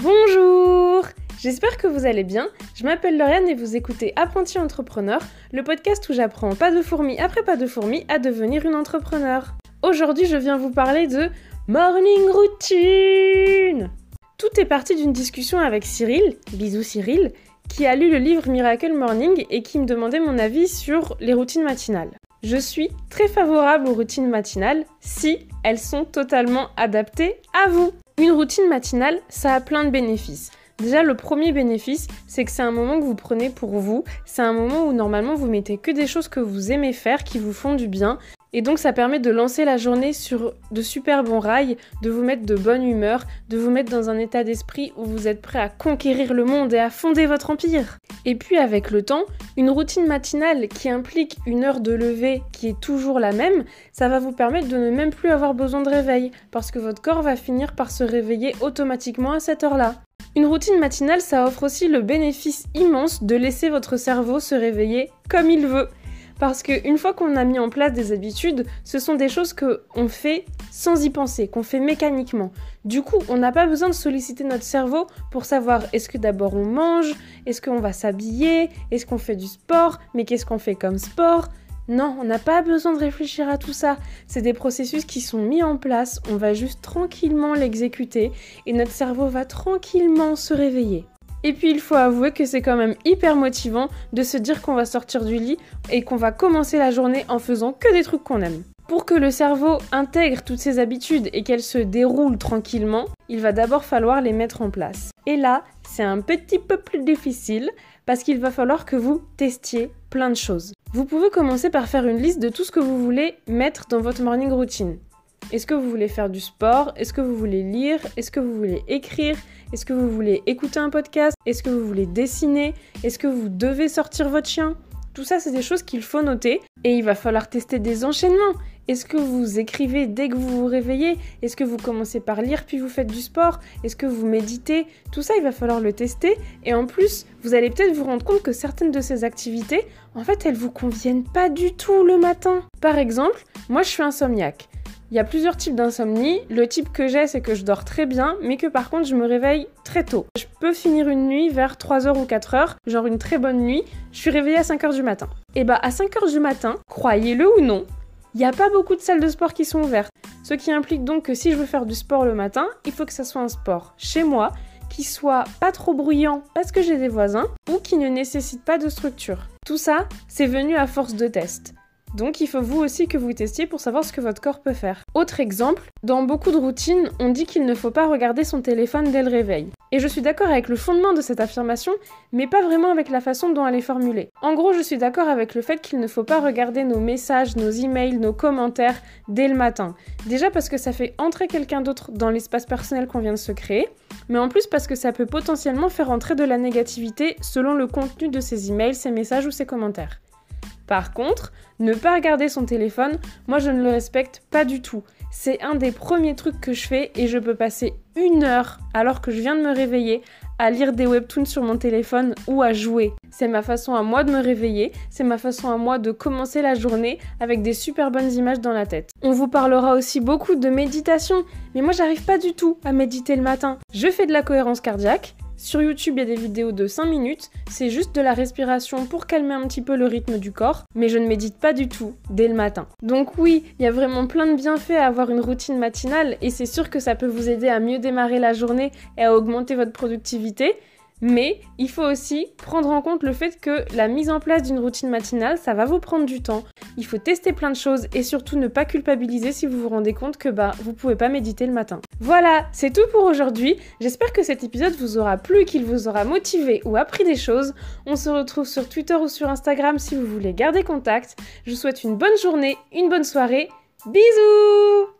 Bonjour J'espère que vous allez bien. Je m'appelle Lauriane et vous écoutez Apprenti Entrepreneur, le podcast où j'apprends pas de fourmi après pas de fourmi à devenir une entrepreneur. Aujourd'hui, je viens vous parler de morning routine. Tout est parti d'une discussion avec Cyril, bisous Cyril, qui a lu le livre Miracle Morning et qui me demandait mon avis sur les routines matinales. Je suis très favorable aux routines matinales si elles sont totalement adaptées à vous. Une routine matinale, ça a plein de bénéfices. Déjà, le premier bénéfice, c'est que c'est un moment que vous prenez pour vous. C'est un moment où normalement vous mettez que des choses que vous aimez faire, qui vous font du bien. Et donc ça permet de lancer la journée sur de super bons rails, de vous mettre de bonne humeur, de vous mettre dans un état d'esprit où vous êtes prêt à conquérir le monde et à fonder votre empire. Et puis avec le temps, une routine matinale qui implique une heure de lever qui est toujours la même, ça va vous permettre de ne même plus avoir besoin de réveil, parce que votre corps va finir par se réveiller automatiquement à cette heure-là. Une routine matinale, ça offre aussi le bénéfice immense de laisser votre cerveau se réveiller comme il veut. Parce qu'une fois qu'on a mis en place des habitudes, ce sont des choses qu'on fait sans y penser, qu'on fait mécaniquement. Du coup, on n'a pas besoin de solliciter notre cerveau pour savoir est-ce que d'abord on mange, est-ce qu'on va s'habiller, est-ce qu'on fait du sport, mais qu'est-ce qu'on fait comme sport? Non, on n'a pas besoin de réfléchir à tout ça. C'est des processus qui sont mis en place, on va juste tranquillement l'exécuter et notre cerveau va tranquillement se réveiller. Et puis il faut avouer que c'est quand même hyper motivant de se dire qu'on va sortir du lit et qu'on va commencer la journée en faisant que des trucs qu'on aime. Pour que le cerveau intègre toutes ces habitudes et qu'elles se déroulent tranquillement, il va d'abord falloir les mettre en place. Et là, c'est un petit peu plus difficile parce qu'il va falloir que vous testiez plein de choses. Vous pouvez commencer par faire une liste de tout ce que vous voulez mettre dans votre morning routine. Est-ce que vous voulez faire du sport Est-ce que vous voulez lire Est-ce que vous voulez écrire Est-ce que vous voulez écouter un podcast Est-ce que vous voulez dessiner Est-ce que vous devez sortir votre chien Tout ça, c'est des choses qu'il faut noter et il va falloir tester des enchaînements. Est-ce que vous écrivez dès que vous vous réveillez Est-ce que vous commencez par lire puis vous faites du sport Est-ce que vous méditez Tout ça, il va falloir le tester. Et en plus, vous allez peut-être vous rendre compte que certaines de ces activités, en fait, elles vous conviennent pas du tout le matin. Par exemple, moi, je suis insomniaque. Il y a plusieurs types d'insomnie. Le type que j'ai, c'est que je dors très bien, mais que par contre, je me réveille très tôt. Je peux finir une nuit vers 3h ou 4h, genre une très bonne nuit. Je suis réveillée à 5h du matin. Et bah, à 5h du matin, croyez-le ou non, il n'y a pas beaucoup de salles de sport qui sont ouvertes. Ce qui implique donc que si je veux faire du sport le matin, il faut que ça soit un sport chez moi, qui soit pas trop bruyant parce que j'ai des voisins, ou qui ne nécessite pas de structure. Tout ça, c'est venu à force de tests. Donc il faut vous aussi que vous testiez pour savoir ce que votre corps peut faire. Autre exemple, dans beaucoup de routines, on dit qu'il ne faut pas regarder son téléphone dès le réveil. Et je suis d'accord avec le fondement de cette affirmation, mais pas vraiment avec la façon dont elle est formulée. En gros, je suis d'accord avec le fait qu'il ne faut pas regarder nos messages, nos emails, nos commentaires dès le matin. Déjà parce que ça fait entrer quelqu'un d'autre dans l'espace personnel qu'on vient de se créer, mais en plus parce que ça peut potentiellement faire entrer de la négativité selon le contenu de ces emails, ces messages ou ces commentaires. Par contre, ne pas regarder son téléphone, moi je ne le respecte pas du tout. C'est un des premiers trucs que je fais et je peux passer une heure alors que je viens de me réveiller à lire des webtoons sur mon téléphone ou à jouer. C'est ma façon à moi de me réveiller, c'est ma façon à moi de commencer la journée avec des super bonnes images dans la tête. On vous parlera aussi beaucoup de méditation, mais moi j'arrive pas du tout à méditer le matin. Je fais de la cohérence cardiaque, sur YouTube, il y a des vidéos de 5 minutes, c'est juste de la respiration pour calmer un petit peu le rythme du corps, mais je ne médite pas du tout dès le matin. Donc oui, il y a vraiment plein de bienfaits à avoir une routine matinale et c'est sûr que ça peut vous aider à mieux démarrer la journée et à augmenter votre productivité, mais il faut aussi prendre en compte le fait que la mise en place d'une routine matinale, ça va vous prendre du temps. Il faut tester plein de choses et surtout ne pas culpabiliser si vous vous rendez compte que bah vous pouvez pas méditer le matin. Voilà, c'est tout pour aujourd'hui. J'espère que cet épisode vous aura plu, qu'il vous aura motivé ou appris des choses. On se retrouve sur Twitter ou sur Instagram si vous voulez garder contact. Je vous souhaite une bonne journée, une bonne soirée. Bisous